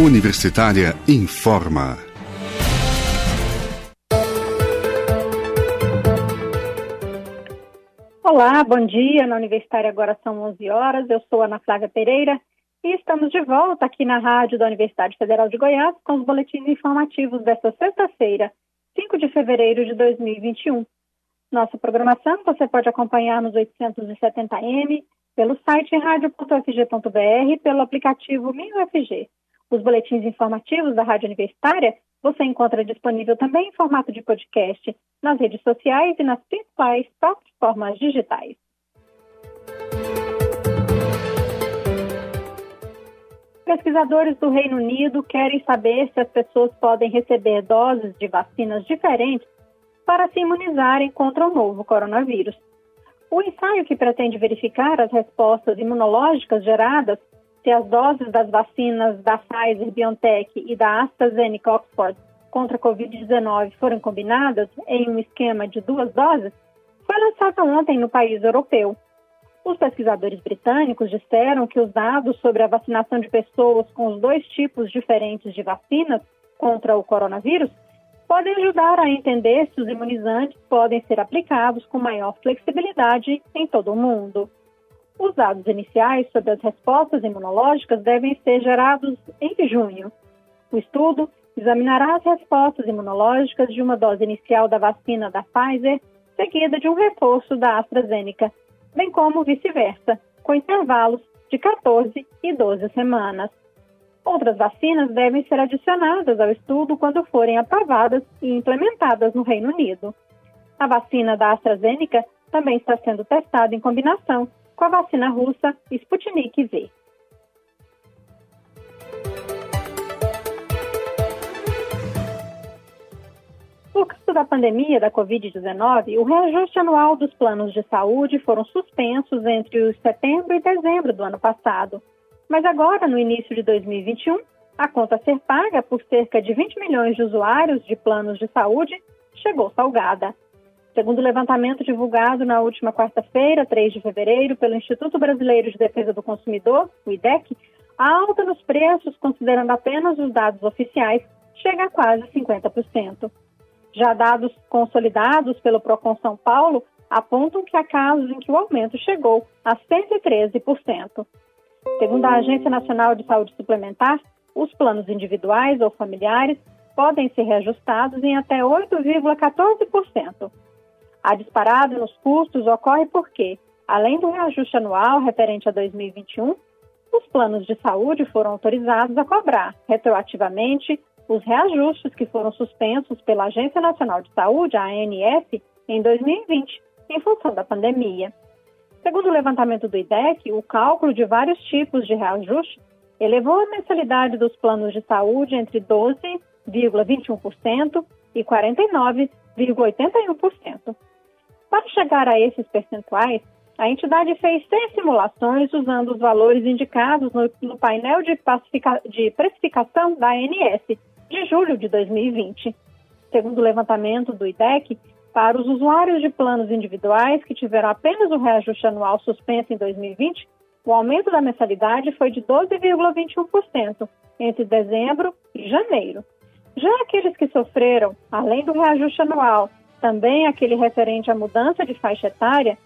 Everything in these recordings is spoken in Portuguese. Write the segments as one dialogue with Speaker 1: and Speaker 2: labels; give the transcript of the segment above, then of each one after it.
Speaker 1: Universitária informa.
Speaker 2: Olá, bom dia. Na Universitária agora são 11 horas. Eu sou Ana Flávia Pereira e estamos de volta aqui na rádio da Universidade Federal de Goiás com os boletins informativos desta sexta-feira, 5 de fevereiro de 2021. Nossa programação você pode acompanhar nos 870m, pelo site radio.fg.br e pelo aplicativo MinUFG. Os boletins informativos da Rádio Universitária você encontra disponível também em formato de podcast nas redes sociais e nas principais plataformas digitais. Pesquisadores do Reino Unido querem saber se as pessoas podem receber doses de vacinas diferentes para se imunizarem contra o novo coronavírus. O ensaio que pretende verificar as respostas imunológicas geradas se as doses das vacinas da Pfizer, BioNTech e da AstraZeneca Oxford contra a Covid-19 forem combinadas em um esquema de duas doses, foi lançado ontem no país europeu. Os pesquisadores britânicos disseram que os dados sobre a vacinação de pessoas com os dois tipos diferentes de vacinas contra o coronavírus podem ajudar a entender se os imunizantes podem ser aplicados com maior flexibilidade em todo o mundo. Os dados iniciais sobre as respostas imunológicas devem ser gerados em junho. O estudo examinará as respostas imunológicas de uma dose inicial da vacina da Pfizer, seguida de um reforço da AstraZeneca, bem como vice-versa, com intervalos de 14 e 12 semanas. Outras vacinas devem ser adicionadas ao estudo quando forem aprovadas e implementadas no Reino Unido. A vacina da AstraZeneca também está sendo testada em combinação com a vacina russa Sputnik V. Por causa da pandemia da Covid-19, o reajuste anual dos planos de saúde foram suspensos entre os setembro e dezembro do ano passado. Mas agora, no início de 2021, a conta a ser paga por cerca de 20 milhões de usuários de planos de saúde chegou salgada. Segundo o levantamento divulgado na última quarta-feira, 3 de fevereiro, pelo Instituto Brasileiro de Defesa do Consumidor, o IDEC, a alta nos preços, considerando apenas os dados oficiais, chega a quase 50%. Já dados consolidados pelo Procon São Paulo apontam que há casos em que o aumento chegou a 113%. Segundo a Agência Nacional de Saúde Suplementar, os planos individuais ou familiares podem ser reajustados em até 8,14%. A disparada nos custos ocorre porque, além do reajuste anual referente a 2021, os planos de saúde foram autorizados a cobrar retroativamente os reajustes que foram suspensos pela Agência Nacional de Saúde, a ANS, em 2020, em função da pandemia. Segundo o levantamento do IDEC, o cálculo de vários tipos de reajuste elevou a mensalidade dos planos de saúde entre 12,21% e 49,81%. Para chegar a esses percentuais, a entidade fez seis simulações usando os valores indicados no, no painel de, de precificação da ANS de julho de 2020. Segundo o levantamento do IDEC, para os usuários de planos individuais que tiveram apenas o reajuste anual suspenso em 2020, o aumento da mensalidade foi de 12,21% entre dezembro e janeiro. Já aqueles que sofreram, além do reajuste anual, também aquele referente à mudança de faixa etária,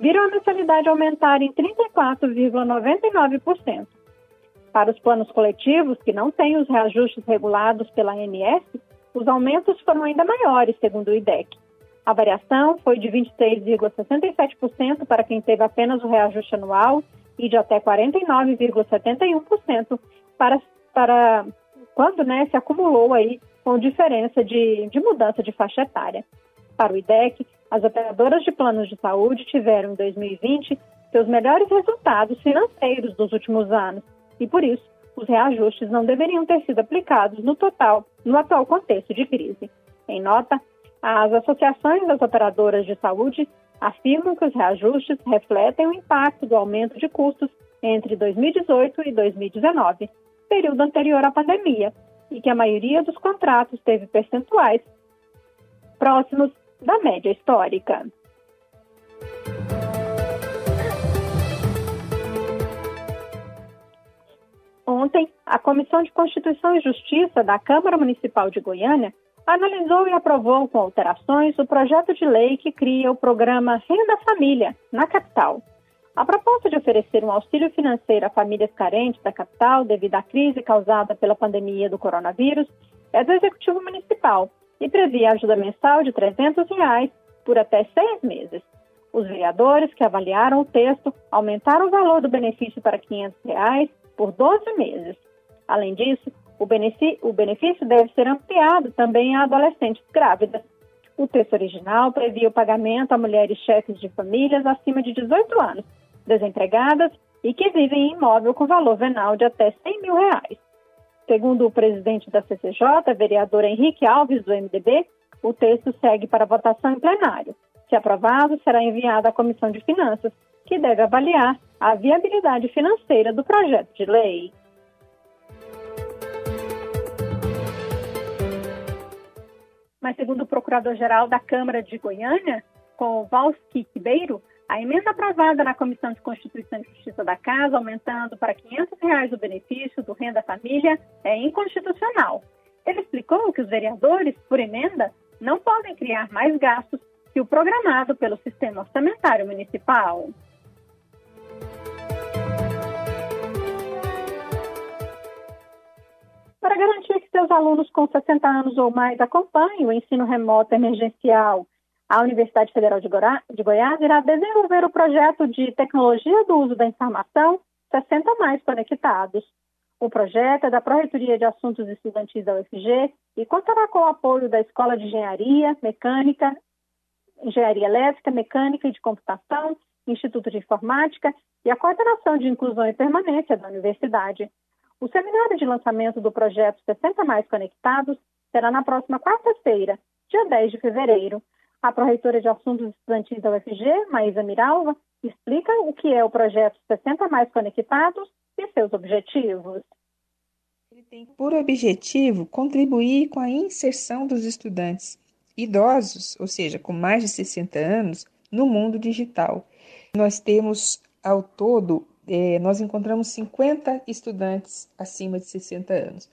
Speaker 2: viram a mensalidade aumentar em 34,99%. Para os planos coletivos, que não têm os reajustes regulados pela ANS, os aumentos foram ainda maiores, segundo o IDEC. A variação foi de 26,67% para quem teve apenas o reajuste anual e de até 49,71% para, para quando né, se acumulou aí com diferença de, de mudança de faixa etária. Para o IDEC, as operadoras de planos de saúde tiveram em 2020 seus melhores resultados financeiros dos últimos anos e, por isso, os reajustes não deveriam ter sido aplicados no total no atual contexto de crise. Em nota, as associações das operadoras de saúde afirmam que os reajustes refletem o impacto do aumento de custos entre 2018 e 2019, período anterior à pandemia, e que a maioria dos contratos teve percentuais próximos da média histórica. 11 Ontem, a Comissão de Constituição e Justiça da Câmara Municipal de Goiânia analisou e aprovou com alterações o projeto de lei que cria o programa Renda Família, na capital. A proposta de oferecer um auxílio financeiro a famílias carentes da capital devido à crise causada pela pandemia do coronavírus é do Executivo Municipal e prevê ajuda mensal de 300 reais por até seis meses. Os vereadores que avaliaram o texto aumentaram o valor do benefício para 500 reais por 12 meses. Além disso, o benefício, o benefício deve ser ampliado também a adolescentes grávidas. O texto original previa o pagamento a mulheres chefes de famílias acima de 18 anos, desempregadas e que vivem em imóvel com valor venal de até 100 mil reais. Segundo o presidente da CCJ, vereador Henrique Alves, do MDB, o texto segue para votação em plenário. Se aprovado, será enviado à Comissão de Finanças, que deve avaliar a viabilidade financeira do projeto de lei. Mas, segundo o Procurador-Geral da Câmara de Goiânia, com Valsky Ribeiro, a emenda aprovada na Comissão de Constituição e Justiça da Casa, aumentando para 500 reais o benefício do Renda Família, é inconstitucional. Ele explicou que os vereadores, por emenda, não podem criar mais gastos que o programado pelo sistema orçamentário municipal. Para garantir que seus alunos com 60 anos ou mais acompanhem o ensino remoto emergencial a Universidade Federal de, de Goiás irá desenvolver o projeto de tecnologia do uso da informação 60 mais conectados. O projeto é da Pró-Reitoria de Assuntos Estudantis da UFG e contará com o apoio da Escola de Engenharia, Mecânica, Engenharia Elétrica, Mecânica e de Computação, Instituto de Informática e a coordenação de inclusão e permanência da universidade. O seminário de lançamento do projeto 60 Mais Conectados será na próxima quarta-feira, dia 10 de fevereiro. A pró-reitora de Assuntos Estudantis da UFG, Maísa Miralva, explica o que é o projeto 60 Mais Conectados e seus objetivos.
Speaker 1: Ele tem por objetivo contribuir com a inserção dos estudantes idosos, ou seja, com mais de 60 anos, no mundo digital. Nós temos ao todo, é, nós encontramos 50 estudantes acima de 60 anos.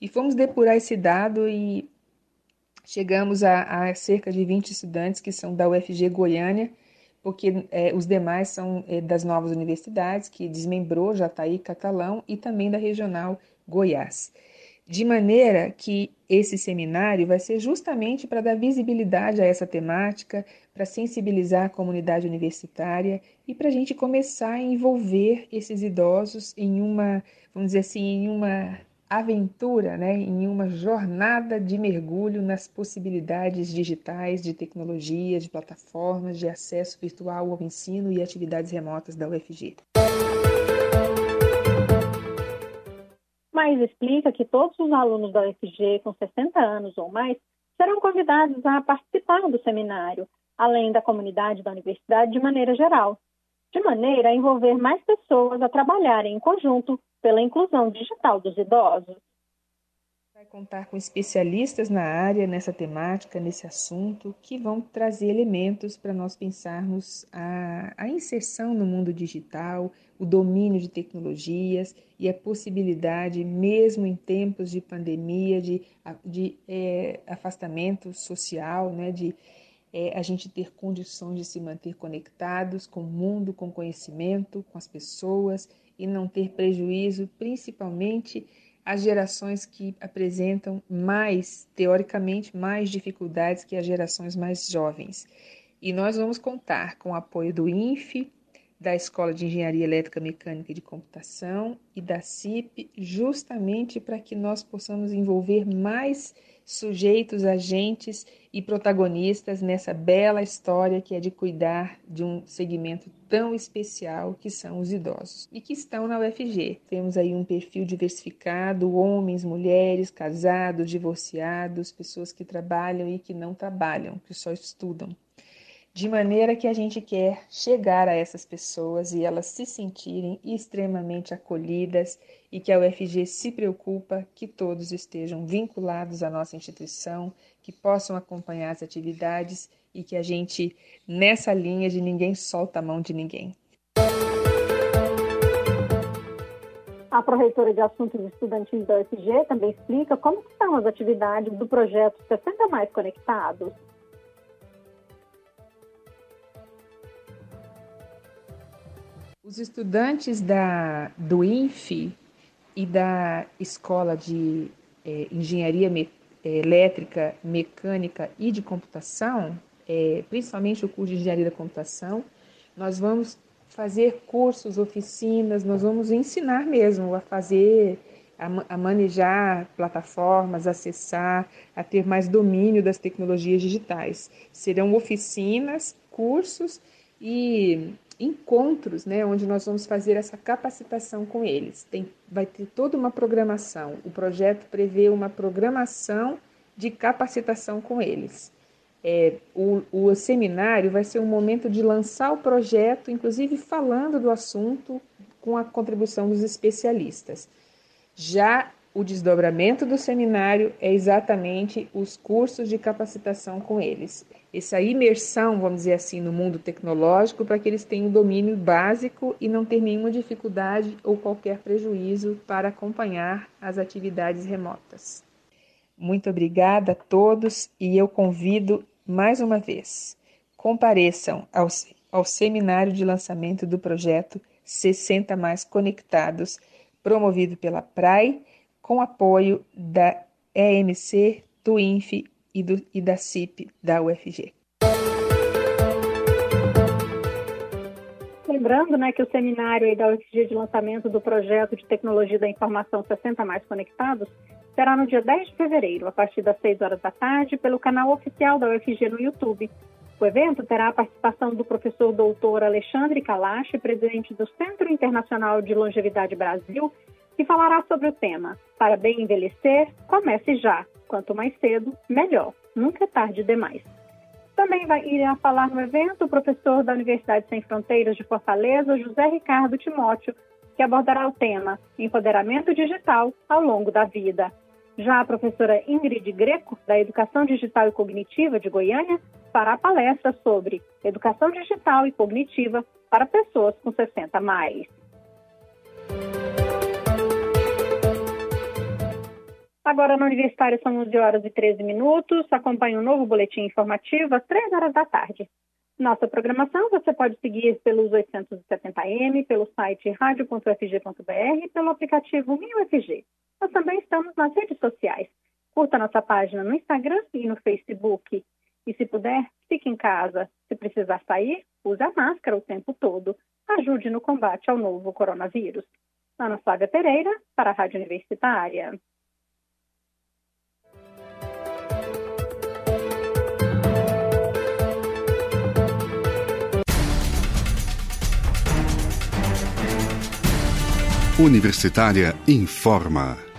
Speaker 1: E fomos depurar esse dado e Chegamos a, a, cerca de 20 estudantes que são da UFG Goiânia, porque é, os demais são é, das novas universidades, que desmembrou Jataí Catalão e também da regional Goiás. De maneira que esse seminário vai ser justamente para dar visibilidade a essa temática, para sensibilizar a comunidade universitária e para a gente começar a envolver esses idosos em uma, vamos dizer assim, em uma aventura né, em uma jornada de mergulho nas possibilidades digitais, de tecnologia, de plataformas, de acesso virtual ao ensino e atividades remotas da UFG.
Speaker 2: Mas explica que todos os alunos da UFG com 60 anos ou mais serão convidados a participar do seminário, além da comunidade da universidade de maneira geral, de maneira a envolver mais pessoas a trabalharem em conjunto pela inclusão digital dos idosos.
Speaker 1: Vai contar com especialistas na área, nessa temática, nesse assunto, que vão trazer elementos para nós pensarmos a, a inserção no mundo digital, o domínio de tecnologias e a possibilidade, mesmo em tempos de pandemia, de, de é, afastamento social, né, de é, a gente ter condições de se manter conectados com o mundo, com conhecimento, com as pessoas e não ter prejuízo, principalmente as gerações que apresentam mais, teoricamente, mais dificuldades que as gerações mais jovens. E nós vamos contar com o apoio do INFE, da Escola de Engenharia Elétrica, Mecânica e de Computação e da CIP, justamente para que nós possamos envolver mais sujeitos, agentes e protagonistas nessa bela história que é de cuidar de um segmento tão especial que são os idosos e que estão na UFG. Temos aí um perfil diversificado: homens, mulheres, casados, divorciados, pessoas que trabalham e que não trabalham, que só estudam de maneira que a gente quer chegar a essas pessoas e elas se sentirem extremamente acolhidas e que a UFG se preocupa que todos estejam vinculados à nossa instituição, que possam acompanhar as atividades e que a gente, nessa linha de ninguém solta a mão de ninguém.
Speaker 2: A proreitora de Assuntos Estudantis da UFG também explica como estão as atividades do projeto 60 Mais Conectados.
Speaker 1: Os estudantes da, do INFE e da Escola de é, Engenharia Me, é, Elétrica, Mecânica e de Computação, é, principalmente o curso de Engenharia da Computação, nós vamos fazer cursos, oficinas, nós vamos ensinar mesmo a fazer, a, a manejar plataformas, acessar, a ter mais domínio das tecnologias digitais. Serão oficinas, cursos e encontros, né, onde nós vamos fazer essa capacitação com eles. Tem, vai ter toda uma programação. O projeto prevê uma programação de capacitação com eles. É, o, o seminário vai ser um momento de lançar o projeto, inclusive falando do assunto com a contribuição dos especialistas. Já o desdobramento do seminário é exatamente os cursos de capacitação com eles. Essa imersão, vamos dizer assim, no mundo tecnológico para que eles tenham domínio básico e não ter nenhuma dificuldade ou qualquer prejuízo para acompanhar as atividades remotas. Muito obrigada a todos e eu convido mais uma vez, compareçam ao, ao seminário de lançamento do projeto 60 Mais Conectados, promovido pela PRAE, com apoio da EMC, do INFE e, do, e da CIP da UFG.
Speaker 2: Lembrando né, que o seminário da UFG de lançamento do projeto de tecnologia da informação 60 Mais Conectados será no dia 10 de fevereiro, a partir das 6 horas da tarde, pelo canal oficial da UFG no YouTube. O evento terá a participação do professor doutor Alexandre Kalash, presidente do Centro Internacional de Longevidade Brasil, que falará sobre o tema Para bem envelhecer, comece já. Quanto mais cedo, melhor. Nunca é tarde demais. Também vai irá falar no evento o professor da Universidade Sem Fronteiras de Fortaleza, José Ricardo Timóteo, que abordará o tema Empoderamento Digital ao longo da vida. Já a professora Ingrid Greco, da Educação Digital e Cognitiva de Goiânia, fará palestra sobre Educação Digital e Cognitiva para pessoas com 60 mais. Agora na Universitária são 11 horas e 13 minutos. Acompanhe um novo boletim informativo às 3 horas da tarde. Nossa programação você pode seguir pelos 870M, pelo site radio.fg.br e pelo aplicativo MinUFG. Nós também estamos nas redes sociais. Curta nossa página no Instagram e no Facebook. E se puder, fique em casa. Se precisar sair, use a máscara o tempo todo. Ajude no combate ao novo coronavírus. Ana Flávia Pereira, para a Rádio Universitária.
Speaker 3: Universitária informa.